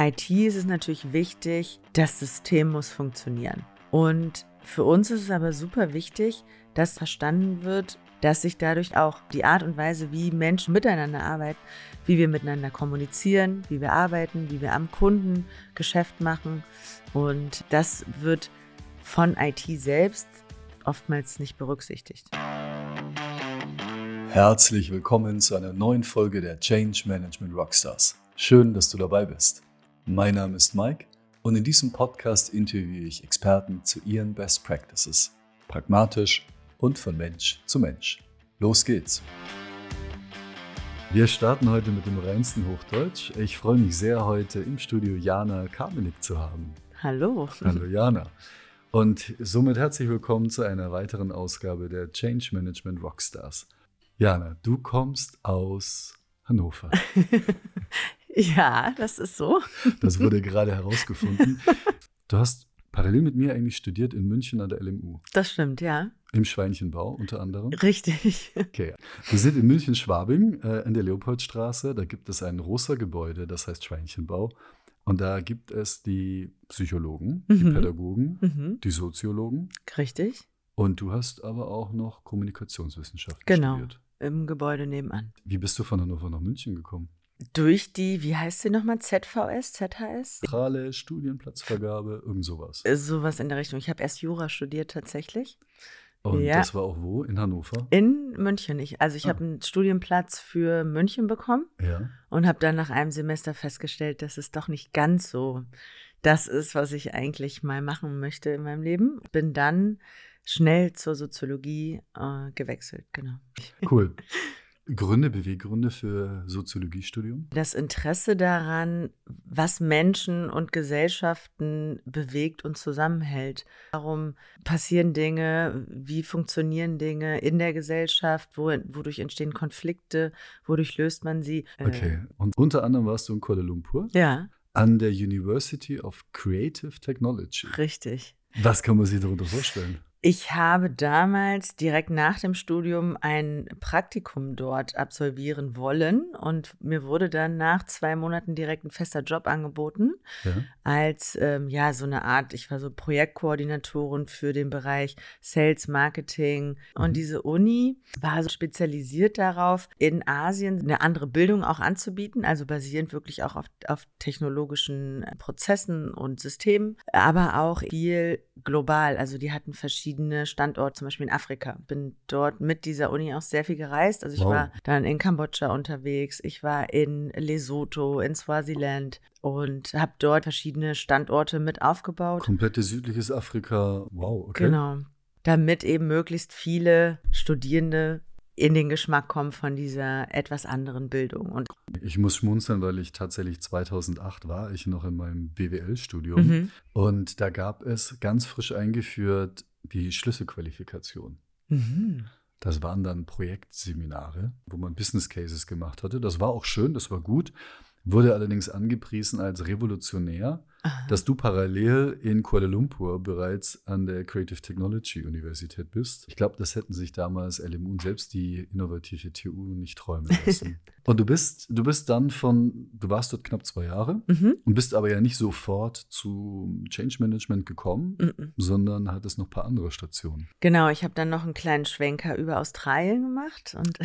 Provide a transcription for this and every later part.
IT ist es natürlich wichtig, das System muss funktionieren. Und für uns ist es aber super wichtig, dass verstanden wird, dass sich dadurch auch die Art und Weise, wie Menschen miteinander arbeiten, wie wir miteinander kommunizieren, wie wir arbeiten, wie wir am Kunden Geschäft machen. Und das wird von IT selbst oftmals nicht berücksichtigt. Herzlich willkommen zu einer neuen Folge der Change Management Rockstars. Schön, dass du dabei bist. Mein Name ist Mike und in diesem Podcast interviewe ich Experten zu ihren Best Practices. Pragmatisch und von Mensch zu Mensch. Los geht's! Wir starten heute mit dem reinsten Hochdeutsch. Ich freue mich sehr, heute im Studio Jana Kamenik zu haben. Hallo. Hallo Jana. Und somit herzlich willkommen zu einer weiteren Ausgabe der Change Management Rockstars. Jana, du kommst aus Hannover. ja, das ist so. Das wurde gerade herausgefunden. Du hast parallel mit mir eigentlich studiert in München an der LMU. Das stimmt, ja. Im Schweinchenbau unter anderem. Richtig. Okay. Wir sind in München-Schwabing äh, in der Leopoldstraße. Da gibt es ein großer Gebäude, das heißt Schweinchenbau. Und da gibt es die Psychologen, mhm. die Pädagogen, mhm. die Soziologen. Richtig. Und du hast aber auch noch Kommunikationswissenschaft genau. studiert im Gebäude nebenan. Wie bist du von Hannover nach München gekommen? Durch die, wie heißt sie nochmal, ZVS, ZHS? Zentrale Studienplatzvergabe, irgend sowas. Äh, sowas in der Richtung. Ich habe erst Jura studiert tatsächlich. Und ja. das war auch wo? In Hannover? In München. Ich, also ich ah. habe einen Studienplatz für München bekommen ja. und habe dann nach einem Semester festgestellt, dass es doch nicht ganz so das ist, was ich eigentlich mal machen möchte in meinem Leben. Bin dann schnell zur Soziologie äh, gewechselt, genau. Cool. Gründe, Beweggründe für Soziologiestudium? Das Interesse daran, was Menschen und Gesellschaften bewegt und zusammenhält. Warum passieren Dinge? Wie funktionieren Dinge in der Gesellschaft? wodurch entstehen Konflikte? Wodurch löst man sie? Äh, okay. Und unter anderem warst du in Kuala Lumpur? Ja. An der University of Creative Technology. Richtig. Was kann man sich darunter vorstellen? Ich habe damals direkt nach dem Studium ein Praktikum dort absolvieren wollen und mir wurde dann nach zwei Monaten direkt ein fester Job angeboten ja. als ähm, ja so eine Art. Ich war so Projektkoordinatorin für den Bereich Sales Marketing mhm. und diese Uni war so spezialisiert darauf, in Asien eine andere Bildung auch anzubieten, also basierend wirklich auch auf, auf technologischen Prozessen und Systemen, aber auch viel global. Also die hatten verschiedene verschiedene Standorte, zum Beispiel in Afrika. Bin dort mit dieser Uni auch sehr viel gereist. Also ich wow. war dann in Kambodscha unterwegs, ich war in Lesotho, in Swaziland und habe dort verschiedene Standorte mit aufgebaut. Komplette südliches Afrika, wow, okay. Genau. Damit eben möglichst viele Studierende in den Geschmack kommen von dieser etwas anderen Bildung. Und ich muss schmunzeln, weil ich tatsächlich 2008 war ich noch in meinem BWL-Studium mhm. und da gab es ganz frisch eingeführt die Schlüsselqualifikation. Mhm. Das waren dann Projektseminare, wo man Business Cases gemacht hatte. Das war auch schön, das war gut, wurde allerdings angepriesen als revolutionär Aha. dass du parallel in Kuala Lumpur bereits an der Creative Technology Universität bist. Ich glaube, das hätten sich damals LMU und selbst die innovative TU nicht träumen lassen. und du bist, du bist dann von, du warst dort knapp zwei Jahre mhm. und bist aber ja nicht sofort zu Change Management gekommen, mhm. sondern hattest noch ein paar andere Stationen. Genau, ich habe dann noch einen kleinen Schwenker über Australien gemacht und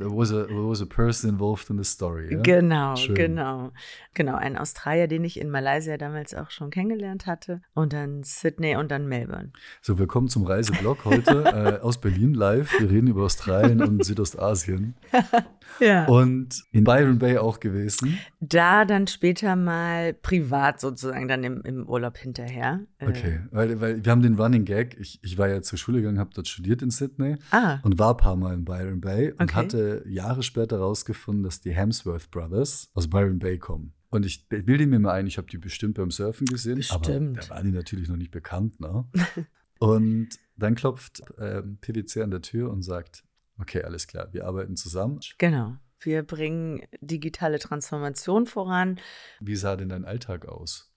there was a, there was a person involved in the story. Ja? Genau, Schön. genau, genau, ein Australier, den ich in Malaysia ja damals auch schon kennengelernt hatte. Und dann Sydney und dann Melbourne. So, willkommen zum Reiseblog heute äh, aus Berlin live. Wir reden über Australien und Südostasien. ja. Und in Byron Bay auch gewesen. Da dann später mal privat sozusagen, dann im, im Urlaub hinterher. Äh, okay, weil, weil wir haben den Running Gag. Ich, ich war ja zur Schule gegangen, habe dort studiert in Sydney ah. und war ein paar Mal in Byron Bay und okay. hatte Jahre später herausgefunden, dass die Hemsworth Brothers aus Byron Bay kommen. Und ich bilde mir mal ein, ich habe die bestimmt beim Surfen gesehen, bestimmt. aber da waren die natürlich noch nicht bekannt. Ne? und dann klopft äh, PwC an der Tür und sagt, okay, alles klar, wir arbeiten zusammen. Genau. Wir bringen digitale Transformation voran. Wie sah denn dein Alltag aus?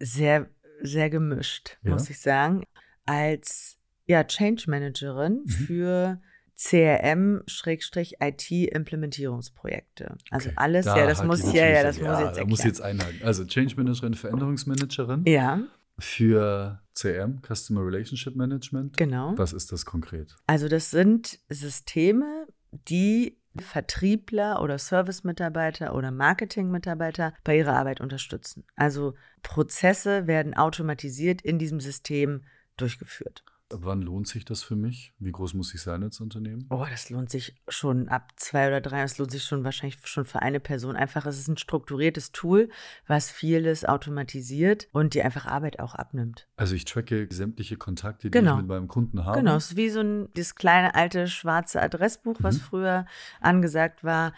Sehr, sehr gemischt, ja? muss ich sagen. Als ja, Change Managerin mhm. für CRM-IT-Implementierungsprojekte. Also okay. alles, da ja, das muss, ja, ja, das ja, muss jetzt erklären. muss jetzt einhaken. Also Change Managerin, Veränderungsmanagerin. Ja. Für CRM, Customer Relationship Management. Genau. Was ist das konkret? Also das sind Systeme, die Vertriebler oder Service-Mitarbeiter oder Marketing-Mitarbeiter bei ihrer Arbeit unterstützen. Also Prozesse werden automatisiert in diesem System durchgeführt. Ab wann lohnt sich das für mich? Wie groß muss ich sein als Unternehmen? Oh, das lohnt sich schon ab zwei oder drei. Das lohnt sich schon wahrscheinlich schon für eine Person. Einfach, es ist ein strukturiertes Tool, was vieles automatisiert und die einfach Arbeit auch abnimmt. Also ich tracke sämtliche Kontakte, die genau. ich mit meinem Kunden habe. Genau, es ist wie so ein dieses kleine alte schwarze Adressbuch, was mhm. früher angesagt war,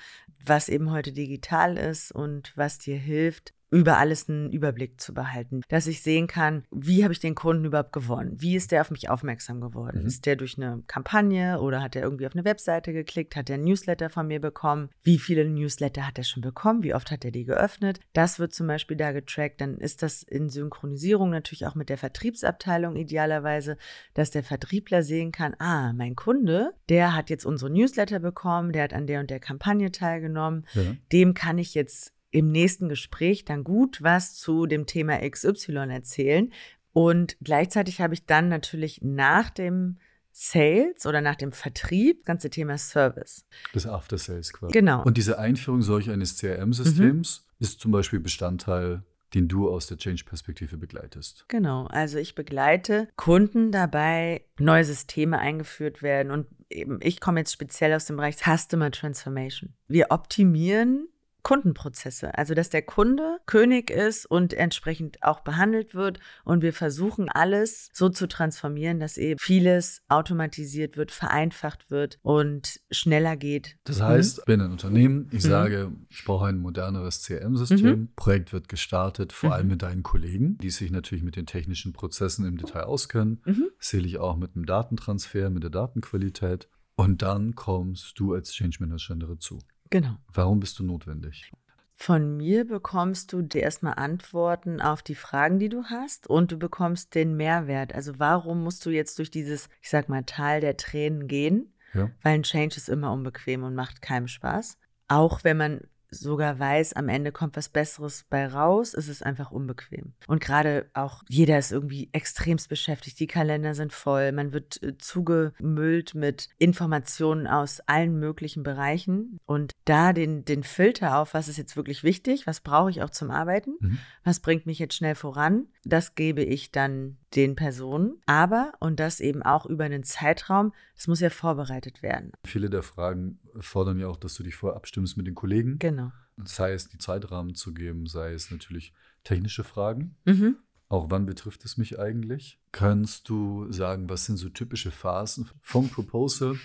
was eben heute digital ist und was dir hilft, über alles einen Überblick zu behalten, dass ich sehen kann, wie habe ich den Kunden überhaupt gewonnen? Wie ist der auf mich aufmerksam geworden? Mhm. Ist der durch eine Kampagne oder hat er irgendwie auf eine Webseite geklickt? Hat er ein Newsletter von mir bekommen? Wie viele Newsletter hat er schon bekommen? Wie oft hat er die geöffnet? Das wird zum Beispiel da getrackt. Dann ist das in Synchronisierung natürlich auch mit der Vertriebsabteilung idealerweise, dass der Vertriebler sehen kann, ah, mein Kunde, der hat jetzt unsere Newsletter bekommen, der hat an der und der Kampagne teilgenommen. Ja. Dem kann ich jetzt im nächsten Gespräch dann gut was zu dem Thema XY erzählen. Und gleichzeitig habe ich dann natürlich nach dem Sales oder nach dem Vertrieb, das ganze Thema Service. Das After Sales quasi. Genau. Und diese Einführung solch eines CRM-Systems mhm. ist zum Beispiel Bestandteil den du aus der Change-Perspektive begleitest. Genau, also ich begleite Kunden dabei, neue Systeme eingeführt werden und eben ich komme jetzt speziell aus dem Bereich Customer Transformation. Wir optimieren Kundenprozesse. Also, dass der Kunde König ist und entsprechend auch behandelt wird. Und wir versuchen alles so zu transformieren, dass eben vieles automatisiert wird, vereinfacht wird und schneller geht. Das heißt, ich bin ein Unternehmen, ich mhm. sage, ich brauche ein moderneres CRM-System. Mhm. Projekt wird gestartet, vor mhm. allem mit deinen Kollegen, die sich natürlich mit den technischen Prozessen im Detail auskennen. Mhm. Sehe ich auch mit dem Datentransfer, mit der Datenqualität. Und dann kommst du als Change Managerin dazu. Genau. Warum bist du notwendig? Von mir bekommst du erstmal Antworten auf die Fragen, die du hast und du bekommst den Mehrwert. Also warum musst du jetzt durch dieses, ich sag mal, Tal der Tränen gehen? Ja. Weil ein Change ist immer unbequem und macht keinem Spaß. Auch wenn man sogar weiß, am Ende kommt was Besseres bei raus, ist es einfach unbequem. Und gerade auch jeder ist irgendwie extremst beschäftigt. Die Kalender sind voll. Man wird äh, zugemüllt mit Informationen aus allen möglichen Bereichen. Und da den, den Filter auf, was ist jetzt wirklich wichtig, was brauche ich auch zum Arbeiten, mhm. was bringt mich jetzt schnell voran, das gebe ich dann den Personen. Aber, und das eben auch über einen Zeitraum, das muss ja vorbereitet werden. Viele der Fragen fordern ja auch, dass du dich vorher abstimmst mit den Kollegen. Genau. Sei es die Zeitrahmen zu geben, sei es natürlich technische Fragen. Mhm. Auch wann betrifft es mich eigentlich? Kannst du sagen, was sind so typische Phasen vom Proposal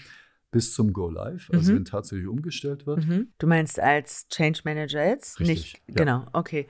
bis zum Go Live, also mhm. wenn tatsächlich umgestellt wird? Mhm. Du meinst als Change Manager jetzt? Richtig, Nicht, ja. Genau, okay.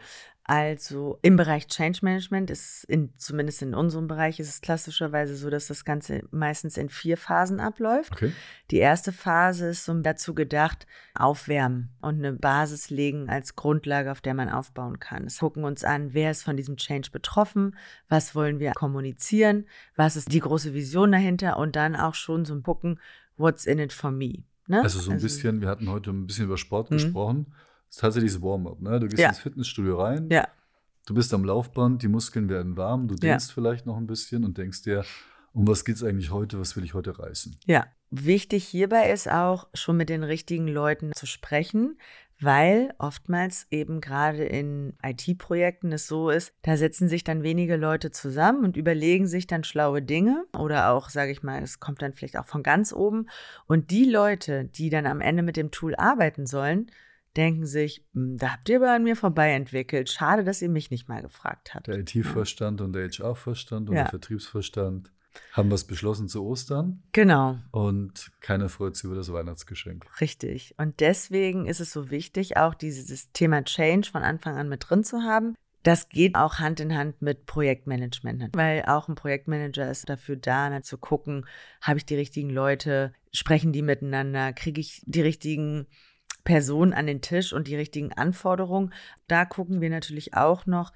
Also im Bereich Change Management ist in, zumindest in unserem Bereich ist es klassischerweise so, dass das Ganze meistens in vier Phasen abläuft. Okay. Die erste Phase ist so dazu gedacht, aufwärmen und eine Basis legen als Grundlage, auf der man aufbauen kann. Wir gucken uns an, wer ist von diesem Change betroffen, was wollen wir kommunizieren, was ist die große Vision dahinter und dann auch schon so ein gucken, what's in it for me. Ne? Also so ein also, bisschen, wir hatten heute ein bisschen über Sport mhm. gesprochen ist tatsächlich das Warm-up. Ne? Du gehst ja. ins Fitnessstudio rein, ja. du bist am Laufband, die Muskeln werden warm, du denkst ja. vielleicht noch ein bisschen und denkst dir, um was geht es eigentlich heute, was will ich heute reißen? Ja, wichtig hierbei ist auch, schon mit den richtigen Leuten zu sprechen, weil oftmals eben gerade in IT-Projekten es so ist, da setzen sich dann wenige Leute zusammen und überlegen sich dann schlaue Dinge oder auch, sage ich mal, es kommt dann vielleicht auch von ganz oben und die Leute, die dann am Ende mit dem Tool arbeiten sollen, denken sich, hm, da habt ihr aber an mir vorbei entwickelt. Schade, dass ihr mich nicht mal gefragt habt. Der IT-Vorstand ja. und der HR-Vorstand und ja. der Vertriebsvorstand haben was beschlossen zu Ostern. Genau. Und keiner freut sich über das Weihnachtsgeschenk. Richtig. Und deswegen ist es so wichtig, auch dieses Thema Change von Anfang an mit drin zu haben. Das geht auch Hand in Hand mit Projektmanagement, weil auch ein Projektmanager ist dafür da, zu gucken, habe ich die richtigen Leute, sprechen die miteinander, kriege ich die richtigen Person an den Tisch und die richtigen Anforderungen. Da gucken wir natürlich auch noch,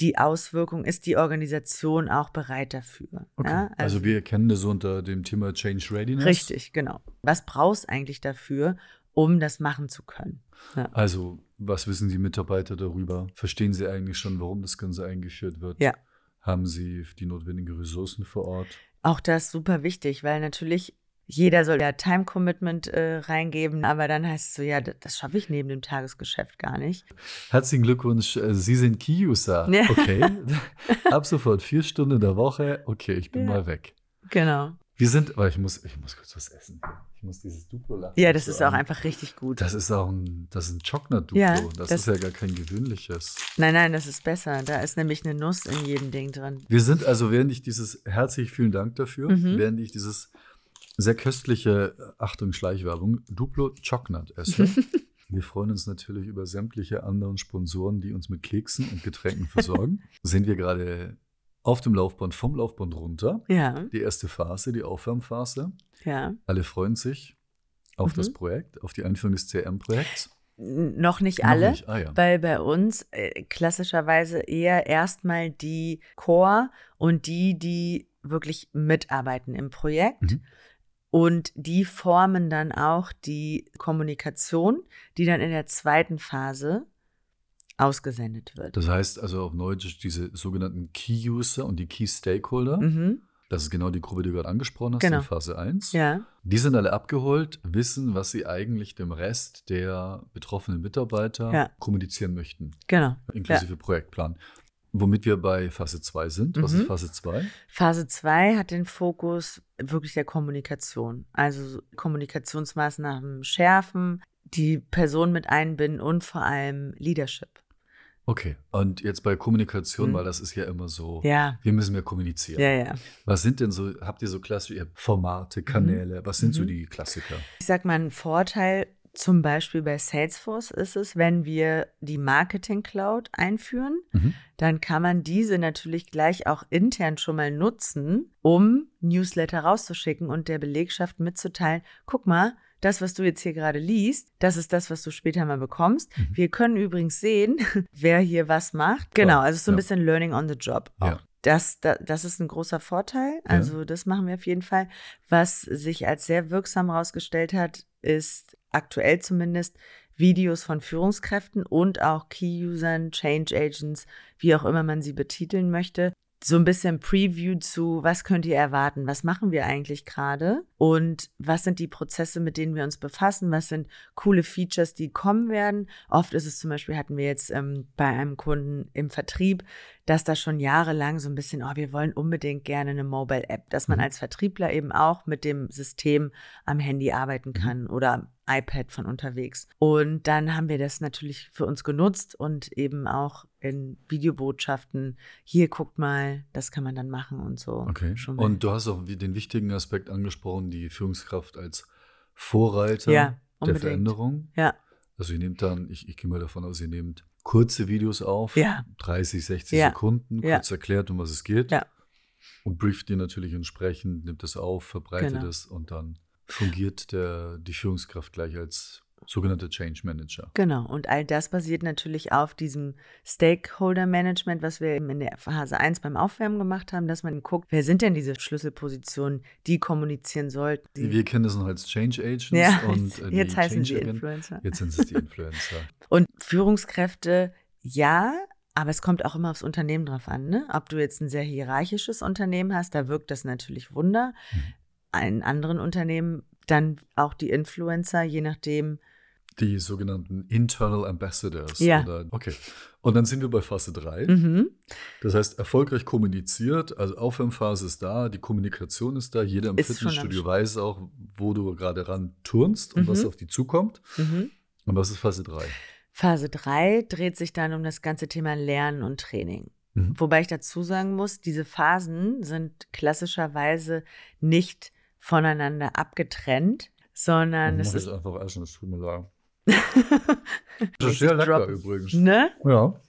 die Auswirkung, ist die Organisation auch bereit dafür? Okay. Ja? Also, also, wir kennen das unter dem Thema Change Readiness. Richtig, genau. Was brauchst eigentlich dafür, um das machen zu können? Ja. Also, was wissen die Mitarbeiter darüber? Verstehen sie eigentlich schon, warum das Ganze eingeführt wird? Ja. Haben sie die notwendigen Ressourcen vor Ort? Auch das super wichtig, weil natürlich jeder soll ja Time Commitment äh, reingeben, aber dann heißt es so, ja, das schaffe ich neben dem Tagesgeschäft gar nicht. Herzlichen Glückwunsch, äh, Sie sind Key-User. Ja. Okay. Ab sofort vier Stunden in der Woche. Okay, ich bin ja. mal weg. Genau. Wir sind, aber ich muss, ich muss kurz was essen. Ich muss dieses Duplo lassen. Ja, das ist auch einfach richtig gut. Das ist auch ein, das ist ein Chocnut-Duplo. Ja, das, das, ist ja gar kein gewöhnliches. Nein, nein, das ist besser. Da ist nämlich eine Nuss in jedem Ding drin. Wir sind also, während ich dieses, herzlich vielen Dank dafür, mhm. während ich dieses sehr köstliche, Achtung, Schleichwerbung, Duplo Chocnut esse. Wir freuen uns natürlich über sämtliche anderen Sponsoren, die uns mit Keksen und Getränken versorgen. Sind wir gerade auf dem Laufband, vom Laufband runter. Ja. Die erste Phase, die Aufwärmphase. Ja. Alle freuen sich auf mhm. das Projekt, auf die Einführung des CRM-Projekts. Noch nicht alle, Noch nicht. Ah, ja. weil bei uns äh, klassischerweise eher erstmal die Core und die, die wirklich mitarbeiten im Projekt. Mhm. Und die formen dann auch die Kommunikation, die dann in der zweiten Phase ausgesendet wird. Das heißt also auf Neudeutsch diese sogenannten Key-User und die Key-Stakeholder. Mhm. Das ist genau die Gruppe, die du gerade angesprochen hast genau. in Phase 1. Ja. Die sind alle abgeholt, wissen, was sie eigentlich dem Rest der betroffenen Mitarbeiter ja. kommunizieren möchten. Genau. Inklusive ja. Projektplan. Womit wir bei Phase 2 sind. Was mhm. ist Phase 2? Phase 2 hat den Fokus wirklich der Kommunikation. Also Kommunikationsmaßnahmen schärfen, die Person mit einbinden und vor allem Leadership. Okay, und jetzt bei Kommunikation, mhm. weil das ist ja immer so, ja. wir müssen mehr kommunizieren. Ja, ja. Was sind denn so, habt ihr so klassische Formate, mhm. Kanäle, mhm. was sind mhm. so die Klassiker? Ich sag mal, ein Vorteil zum Beispiel bei Salesforce ist es, wenn wir die Marketing Cloud einführen, mhm. dann kann man diese natürlich gleich auch intern schon mal nutzen, um Newsletter rauszuschicken und der Belegschaft mitzuteilen, guck mal, das, was du jetzt hier gerade liest, das ist das, was du später mal bekommst. Mhm. Wir können übrigens sehen, wer hier was macht. Genau, also so ein ja. bisschen Learning on the Job. Ja. Das, das, das ist ein großer Vorteil. Also ja. das machen wir auf jeden Fall. Was sich als sehr wirksam herausgestellt hat, ist aktuell zumindest Videos von Führungskräften und auch Key-Usern, Change Agents, wie auch immer man sie betiteln möchte, so ein bisschen Preview zu, was könnt ihr erwarten, was machen wir eigentlich gerade und was sind die Prozesse, mit denen wir uns befassen, was sind coole Features, die kommen werden. Oft ist es zum Beispiel, hatten wir jetzt ähm, bei einem Kunden im Vertrieb, dass da schon jahrelang so ein bisschen, oh, wir wollen unbedingt gerne eine Mobile-App, dass man mhm. als Vertriebler eben auch mit dem System am Handy arbeiten mhm. kann oder iPad von unterwegs. Und dann haben wir das natürlich für uns genutzt und eben auch in Videobotschaften, hier guckt mal, das kann man dann machen und so. Okay. und du hast auch den wichtigen Aspekt angesprochen, die Führungskraft als Vorreiter ja, der Veränderung. Ja. Also ihr nehmt dann, ich, ich gehe mal davon aus, ihr nehmt kurze Videos auf, ja. 30, 60 ja. Sekunden, kurz ja. erklärt, um was es geht. Ja. Und brieft ihr natürlich entsprechend, nimmt es auf, verbreitet genau. es und dann fungiert der, die Führungskraft gleich als sogenannte Change Manager. Genau, und all das basiert natürlich auf diesem Stakeholder Management, was wir eben in der Phase 1 beim Aufwärmen gemacht haben, dass man guckt, wer sind denn diese Schlüsselpositionen, die kommunizieren sollten. Wir kennen das noch als Change Agents ja, und äh, jetzt heißen sie Influencer. Jetzt sind es die Influencer. und Führungskräfte, ja, aber es kommt auch immer aufs Unternehmen drauf an. Ne? Ob du jetzt ein sehr hierarchisches Unternehmen hast, da wirkt das natürlich Wunder. In anderen Unternehmen dann auch die Influencer, je nachdem. Die sogenannten Internal Ambassadors. Ja. Oder, okay. Und dann sind wir bei Phase 3. Mhm. Das heißt, erfolgreich kommuniziert, also Aufwärmphase ist da, die Kommunikation ist da, jeder im ist Fitnessstudio weiß auch, wo du gerade ran turnst und mhm. was auf die zukommt. Mhm. Und was ist Phase 3? Phase 3 dreht sich dann um das ganze Thema Lernen und Training. Mhm. Wobei ich dazu sagen muss, diese Phasen sind klassischerweise nicht voneinander abgetrennt, sondern es ist einfach essen, es tut mir leid. das ist sehr lecker übrigens. Ne? Ja.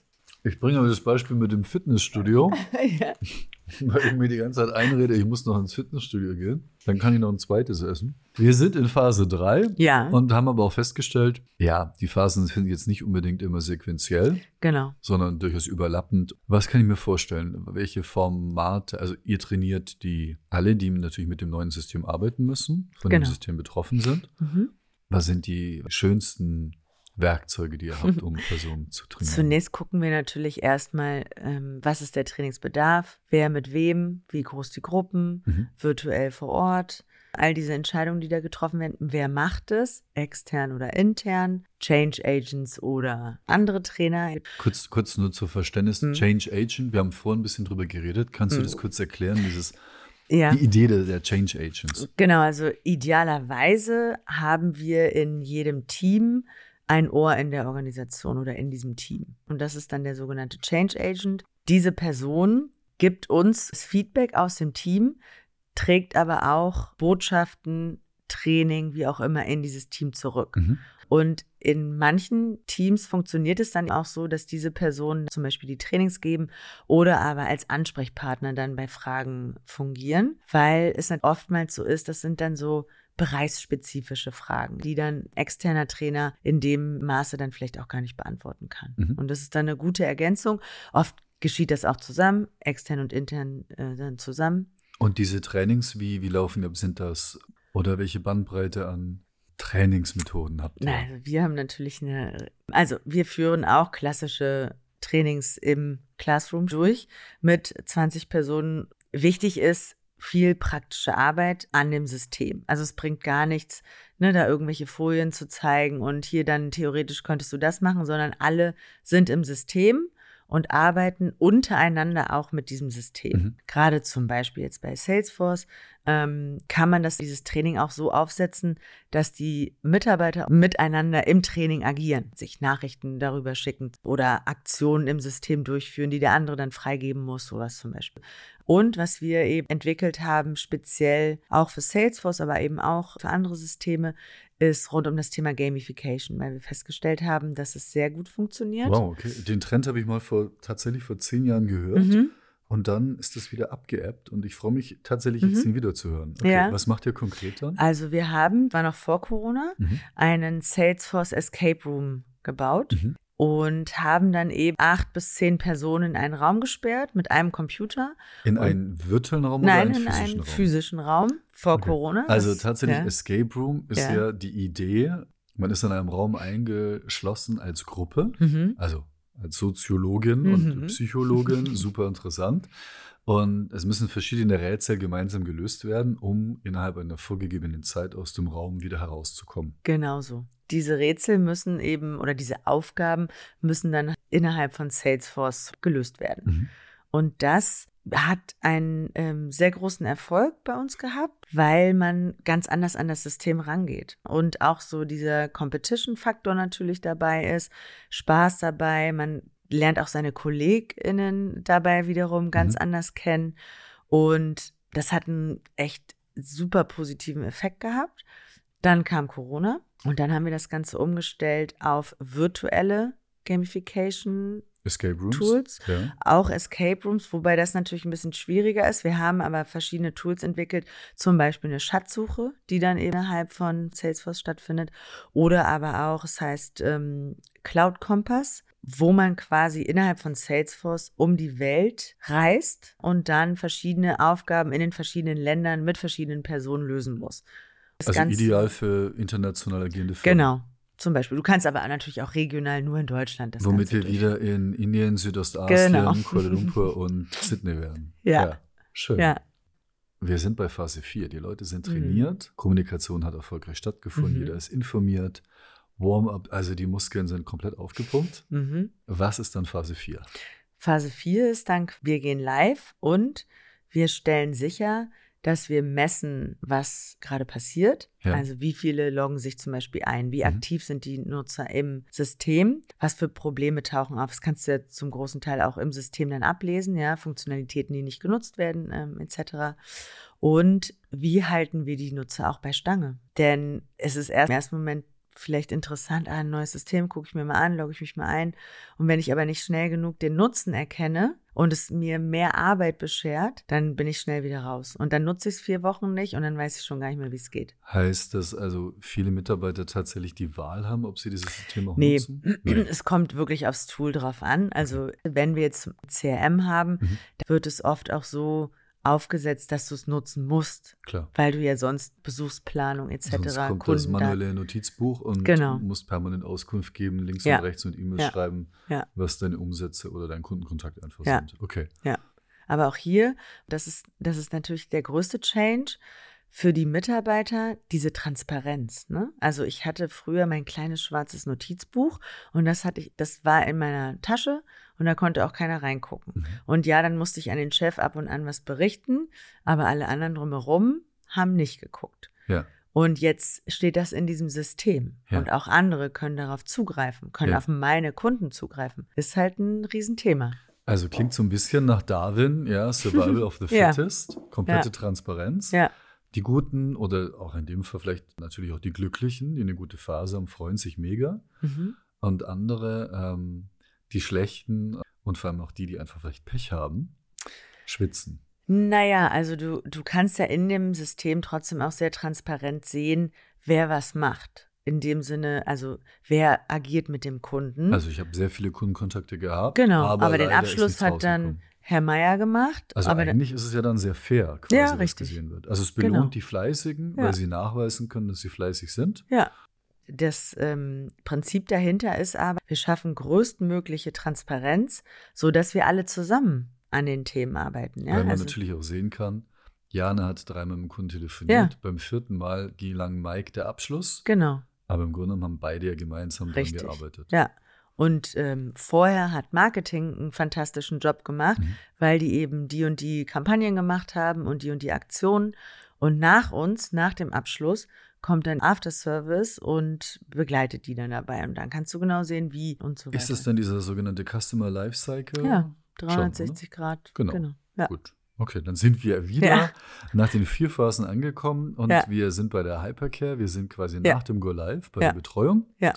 Ich bringe das Beispiel mit dem Fitnessstudio. ja. weil ich mir die ganze Zeit einrede, ich muss noch ins Fitnessstudio gehen. Dann kann ich noch ein zweites essen. Wir sind in Phase 3 ja. und haben aber auch festgestellt, ja, die Phasen sind jetzt nicht unbedingt immer sequenziell, genau. sondern durchaus überlappend. Was kann ich mir vorstellen? Welche Formate, also ihr trainiert die alle, die natürlich mit dem neuen System arbeiten müssen, von genau. dem System betroffen sind. Mhm. Was sind die schönsten Werkzeuge, die ihr habt, um Personen zu trainieren? Zunächst gucken wir natürlich erstmal, ähm, was ist der Trainingsbedarf, wer mit wem, wie groß die Gruppen, mhm. virtuell vor Ort. All diese Entscheidungen, die da getroffen werden, wer macht es, extern oder intern, Change Agents oder andere Trainer. Kurz, kurz nur zur Verständnis, mhm. Change Agent, wir haben vorhin ein bisschen drüber geredet. Kannst du mhm. das kurz erklären, dieses ja. die Idee der, der Change Agents? Genau, also idealerweise haben wir in jedem Team ein Ohr in der Organisation oder in diesem Team. Und das ist dann der sogenannte Change Agent. Diese Person gibt uns das Feedback aus dem Team, trägt aber auch Botschaften, Training, wie auch immer, in dieses Team zurück. Mhm. Und in manchen Teams funktioniert es dann auch so, dass diese Personen zum Beispiel die Trainings geben oder aber als Ansprechpartner dann bei Fragen fungieren, weil es dann oftmals so ist, das sind dann so bereichsspezifische Fragen, die dann externer Trainer in dem Maße dann vielleicht auch gar nicht beantworten kann. Mhm. Und das ist dann eine gute Ergänzung. Oft geschieht das auch zusammen, extern und intern äh, dann zusammen. Und diese Trainings, wie, wie laufen die? Sind das oder welche Bandbreite an Trainingsmethoden habt ihr? Also wir haben natürlich eine, also wir führen auch klassische Trainings im Classroom durch mit 20 Personen. Wichtig ist, viel praktische Arbeit an dem System. Also es bringt gar nichts, ne, da irgendwelche Folien zu zeigen und hier dann theoretisch könntest du das machen, sondern alle sind im System und arbeiten untereinander auch mit diesem System. Mhm. Gerade zum Beispiel jetzt bei Salesforce ähm, kann man das, dieses Training auch so aufsetzen, dass die Mitarbeiter miteinander im Training agieren, sich Nachrichten darüber schicken oder Aktionen im System durchführen, die der andere dann freigeben muss, sowas zum Beispiel. Und was wir eben entwickelt haben, speziell auch für Salesforce, aber eben auch für andere Systeme, ist rund um das Thema Gamification, weil wir festgestellt haben, dass es sehr gut funktioniert. Wow, okay. Den Trend habe ich mal vor tatsächlich vor zehn Jahren gehört. Mhm. Und dann ist das wieder abgeappt und ich freue mich tatsächlich, mhm. jetzt ihn wieder zu hören. Okay, ja. Was macht ihr konkret dann? Also wir haben, war noch vor Corona, mhm. einen Salesforce Escape Room gebaut. Mhm und haben dann eben acht bis zehn Personen in einen Raum gesperrt mit einem Computer. In einen virtuellen Raum Nein, oder einen physischen in einen Raum? physischen Raum vor okay. Corona. Also tatsächlich ja. Escape Room ist ja. ja. die Idee, man ist in einem Raum eingeschlossen als Gruppe, mhm. also als Soziologin mhm. und Psychologin, super interessant. Und es müssen verschiedene Rätsel gemeinsam gelöst werden, um innerhalb einer vorgegebenen Zeit aus dem Raum wieder herauszukommen. Genau so. Diese Rätsel müssen eben oder diese Aufgaben müssen dann innerhalb von Salesforce gelöst werden. Mhm. Und das hat einen ähm, sehr großen Erfolg bei uns gehabt, weil man ganz anders an das System rangeht. Und auch so dieser Competition-Faktor natürlich dabei ist, Spaß dabei, man lernt auch seine KollegInnen dabei wiederum ganz mhm. anders kennen. Und das hat einen echt super positiven Effekt gehabt. Dann kam Corona und dann haben wir das Ganze umgestellt auf virtuelle Gamification Escape Rooms. Tools, ja. auch Escape Rooms, wobei das natürlich ein bisschen schwieriger ist. Wir haben aber verschiedene Tools entwickelt, zum Beispiel eine Schatzsuche, die dann innerhalb von Salesforce stattfindet, oder aber auch, es heißt ähm, Cloud Compass, wo man quasi innerhalb von Salesforce um die Welt reist und dann verschiedene Aufgaben in den verschiedenen Ländern mit verschiedenen Personen lösen muss. Das also ideal für international agierende Firmen. Genau, zum Beispiel. Du kannst aber natürlich auch regional nur in Deutschland das Womit Ganze wir wieder in Indien, Südostasien, genau. Kuala Lumpur und Sydney werden. Ja. ja. Schön. Ja. Wir sind bei Phase 4. Die Leute sind mhm. trainiert, mhm. Kommunikation hat erfolgreich stattgefunden, mhm. jeder ist informiert. Warm-up, also die Muskeln sind komplett aufgepumpt. Mhm. Was ist dann Phase 4? Phase 4 ist dann, wir gehen live und wir stellen sicher, dass wir messen, was gerade passiert. Ja. Also wie viele loggen sich zum Beispiel ein, wie mhm. aktiv sind die Nutzer im System, was für Probleme tauchen auf. Das kannst du ja zum großen Teil auch im System dann ablesen, ja, Funktionalitäten, die nicht genutzt werden, ähm, etc. Und wie halten wir die Nutzer auch bei Stange? Denn es ist erst im ersten Moment vielleicht interessant, ah, ein neues System, gucke ich mir mal an, logge ich mich mal ein. Und wenn ich aber nicht schnell genug den Nutzen erkenne und es mir mehr Arbeit beschert, dann bin ich schnell wieder raus. Und dann nutze ich es vier Wochen nicht und dann weiß ich schon gar nicht mehr, wie es geht. Heißt das also, viele Mitarbeiter tatsächlich die Wahl haben, ob sie dieses System auch nee. nutzen? Nee, es kommt wirklich aufs Tool drauf an. Also wenn wir jetzt CRM haben, mhm. da wird es oft auch so aufgesetzt, dass du es nutzen musst. Klar. Weil du ja sonst Besuchsplanung etc. Sonst kommt Kunden das manuelle Notizbuch und genau. du musst permanent Auskunft geben, links ja. und rechts und E-Mails ja. schreiben, ja. was deine Umsätze oder dein Kundenkontakt einfach sind. Okay. Ja. Aber auch hier, das ist, das ist natürlich der größte Change für die Mitarbeiter diese Transparenz. Ne? Also ich hatte früher mein kleines schwarzes Notizbuch und das hatte ich, das war in meiner Tasche und da konnte auch keiner reingucken. Mhm. Und ja, dann musste ich an den Chef ab und an was berichten, aber alle anderen drumherum haben nicht geguckt. Ja. Und jetzt steht das in diesem System. Ja. Und auch andere können darauf zugreifen, können ja. auf meine Kunden zugreifen. Ist halt ein Riesenthema. Also klingt so ein bisschen nach Darwin, ja, Survival of the Fittest, komplette Transparenz. Ja. Die Guten oder auch in dem Fall vielleicht natürlich auch die Glücklichen, die eine gute Phase haben, freuen sich mega. Mhm. Und andere, ähm, die Schlechten und vor allem auch die, die einfach vielleicht Pech haben, schwitzen. Naja, also du, du kannst ja in dem System trotzdem auch sehr transparent sehen, wer was macht. In dem Sinne, also wer agiert mit dem Kunden. Also ich habe sehr viele Kundenkontakte gehabt. Genau, aber, aber den Abschluss hat dann Herr Meier gemacht. Also aber eigentlich ist es ja dann sehr fair, quasi, ja, richtig. gesehen wird. Also es belohnt genau. die Fleißigen, ja. weil sie nachweisen können, dass sie fleißig sind. Ja. Das ähm, Prinzip dahinter ist aber, wir schaffen größtmögliche Transparenz, sodass wir alle zusammen an den Themen arbeiten. Ja? Weil man also, natürlich auch sehen kann, Jana hat dreimal mit dem Kunden telefoniert. Ja. Beim vierten Mal gelang Mike der Abschluss. Genau. Aber im Grunde haben beide ja gemeinsam daran gearbeitet. Ja. Und ähm, vorher hat Marketing einen fantastischen Job gemacht, mhm. weil die eben die und die Kampagnen gemacht haben und die und die Aktionen. Und nach uns, nach dem Abschluss, kommt dann Afterservice und begleitet die dann dabei. Und dann kannst du genau sehen, wie und so weiter. Ist das dann dieser sogenannte Customer Lifecycle? Ja, 360 Schon, Grad. Genau. genau. Ja. Gut. Okay, dann sind wir wieder ja. nach den vier Phasen angekommen und ja. wir sind bei der Hypercare. Wir sind quasi nach dem Go Live bei der Betreuung. Ja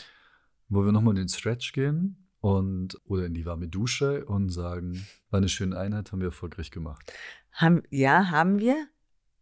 wo wir nochmal in den Stretch gehen und oder in die warme Dusche und sagen, war eine schöne Einheit, haben wir erfolgreich gemacht. Haben, ja, haben wir.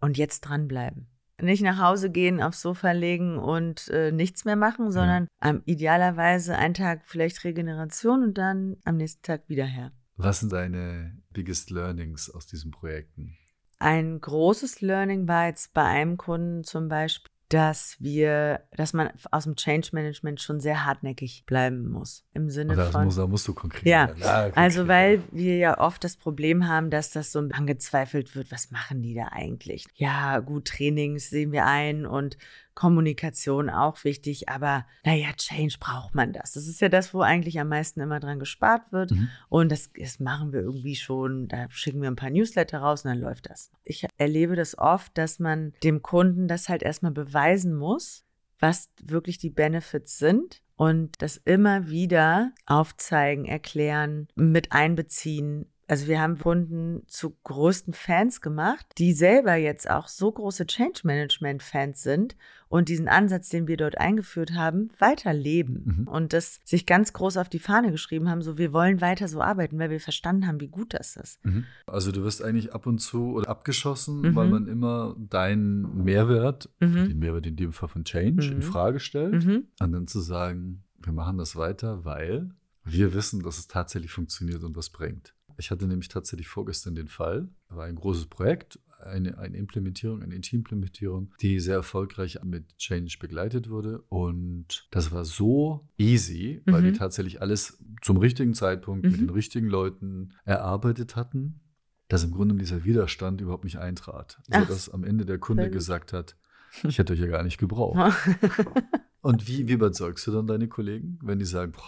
Und jetzt dranbleiben. Nicht nach Hause gehen, aufs Sofa legen und äh, nichts mehr machen, sondern ja. ähm, idealerweise einen Tag vielleicht Regeneration und dann am nächsten Tag wieder her. Was sind deine biggest learnings aus diesen Projekten? Ein großes Learning war jetzt bei einem Kunden zum Beispiel, dass wir, dass man aus dem Change Management schon sehr hartnäckig bleiben muss. Im Sinne Oder von. Muss, da musst du konkret. Ja, ja also weil wir ja oft das Problem haben, dass das so angezweifelt wird, was machen die da eigentlich? Ja, gut, Trainings sehen wir ein und Kommunikation auch wichtig, aber naja, Change braucht man das. Das ist ja das, wo eigentlich am meisten immer dran gespart wird. Mhm. Und das, das machen wir irgendwie schon. Da schicken wir ein paar Newsletter raus und dann läuft das. Ich erlebe das oft, dass man dem Kunden das halt erstmal beweisen muss, was wirklich die Benefits sind und das immer wieder aufzeigen, erklären, mit einbeziehen, also wir haben Kunden zu größten Fans gemacht, die selber jetzt auch so große Change Management Fans sind und diesen Ansatz, den wir dort eingeführt haben, weiterleben mhm. und das sich ganz groß auf die Fahne geschrieben haben, so wir wollen weiter so arbeiten, weil wir verstanden haben, wie gut das ist. Mhm. Also du wirst eigentlich ab und zu oder abgeschossen, mhm. weil man immer deinen Mehrwert, mhm. den Mehrwert in dem Fall von Change, in mhm. Frage stellt mhm. und dann zu sagen, wir machen das weiter, weil wir wissen, dass es tatsächlich funktioniert und was bringt. Ich hatte nämlich tatsächlich vorgestern den Fall, war ein großes Projekt, eine, eine Implementierung, eine Teamimplementierung, die sehr erfolgreich mit Change begleitet wurde. Und das war so easy, weil mhm. die tatsächlich alles zum richtigen Zeitpunkt mhm. mit den richtigen Leuten erarbeitet hatten, dass im Grunde dieser Widerstand überhaupt nicht eintrat. Sodass am Ende der Kunde gesagt hat, ich hätte euch ja gar nicht gebraucht. Und wie, wie überzeugst du dann deine Kollegen, wenn die sagen, boah,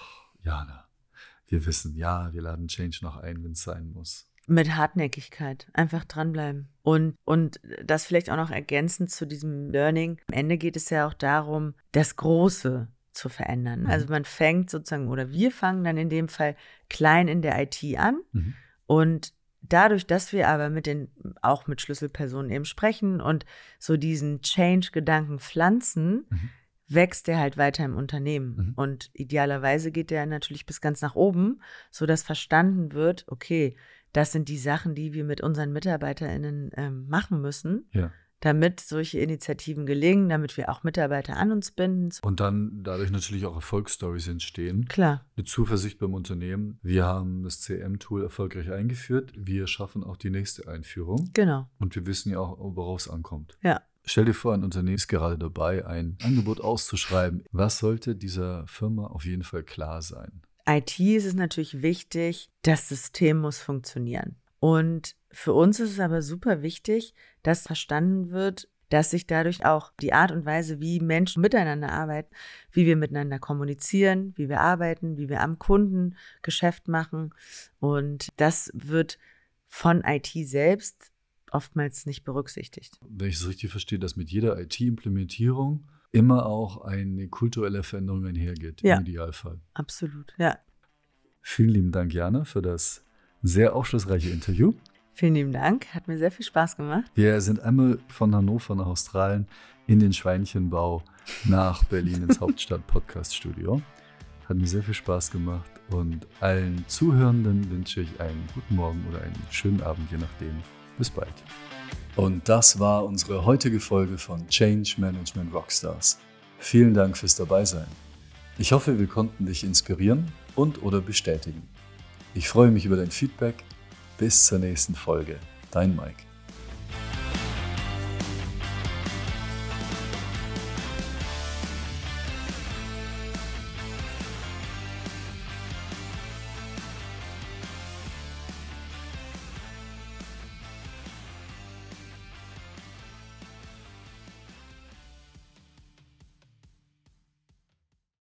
Jana, wir wissen, ja, wir laden Change noch ein, wenn es sein muss. Mit Hartnäckigkeit, einfach dranbleiben. Und, und das vielleicht auch noch ergänzend zu diesem Learning. Am Ende geht es ja auch darum, das Große zu verändern. Mhm. Also man fängt sozusagen, oder wir fangen dann in dem Fall klein in der IT an. Mhm. Und dadurch, dass wir aber mit den, auch mit Schlüsselpersonen eben sprechen und so diesen Change-Gedanken pflanzen, mhm wächst der halt weiter im Unternehmen. Mhm. Und idealerweise geht der natürlich bis ganz nach oben, sodass verstanden wird, okay, das sind die Sachen, die wir mit unseren MitarbeiterInnen ähm, machen müssen. Ja damit solche Initiativen gelingen, damit wir auch Mitarbeiter an uns binden. Und dann dadurch natürlich auch Erfolgsstories entstehen. Klar. Eine Zuversicht beim Unternehmen. Wir haben das CM-Tool erfolgreich eingeführt. Wir schaffen auch die nächste Einführung. Genau. Und wir wissen ja auch, worauf es ankommt. Ja. Stell dir vor, ein Unternehmen ist gerade dabei, ein Angebot auszuschreiben. Was sollte dieser Firma auf jeden Fall klar sein? IT ist es natürlich wichtig, das System muss funktionieren. Und für uns ist es aber super wichtig, dass verstanden wird, dass sich dadurch auch die Art und Weise, wie Menschen miteinander arbeiten, wie wir miteinander kommunizieren, wie wir arbeiten, wie wir am Kunden Geschäft machen. Und das wird von IT selbst oftmals nicht berücksichtigt. Wenn ich es richtig verstehe, dass mit jeder IT-Implementierung immer auch eine kulturelle Veränderung einhergeht, ja, im Idealfall. Absolut, ja. Vielen lieben Dank, Jana, für das sehr aufschlussreiche Interview. Vielen lieben Dank, hat mir sehr viel Spaß gemacht. Wir sind einmal von Hannover nach Australien in den Schweinchenbau nach Berlin ins Hauptstadt-Podcast-Studio. Hat mir sehr viel Spaß gemacht und allen Zuhörenden wünsche ich einen guten Morgen oder einen schönen Abend, je nachdem. Bis bald. Und das war unsere heutige Folge von Change Management Rockstars. Vielen Dank fürs Dabeisein. Ich hoffe, wir konnten dich inspirieren und oder bestätigen. Ich freue mich über dein Feedback. Bis zur nächsten Folge. Dein Mike.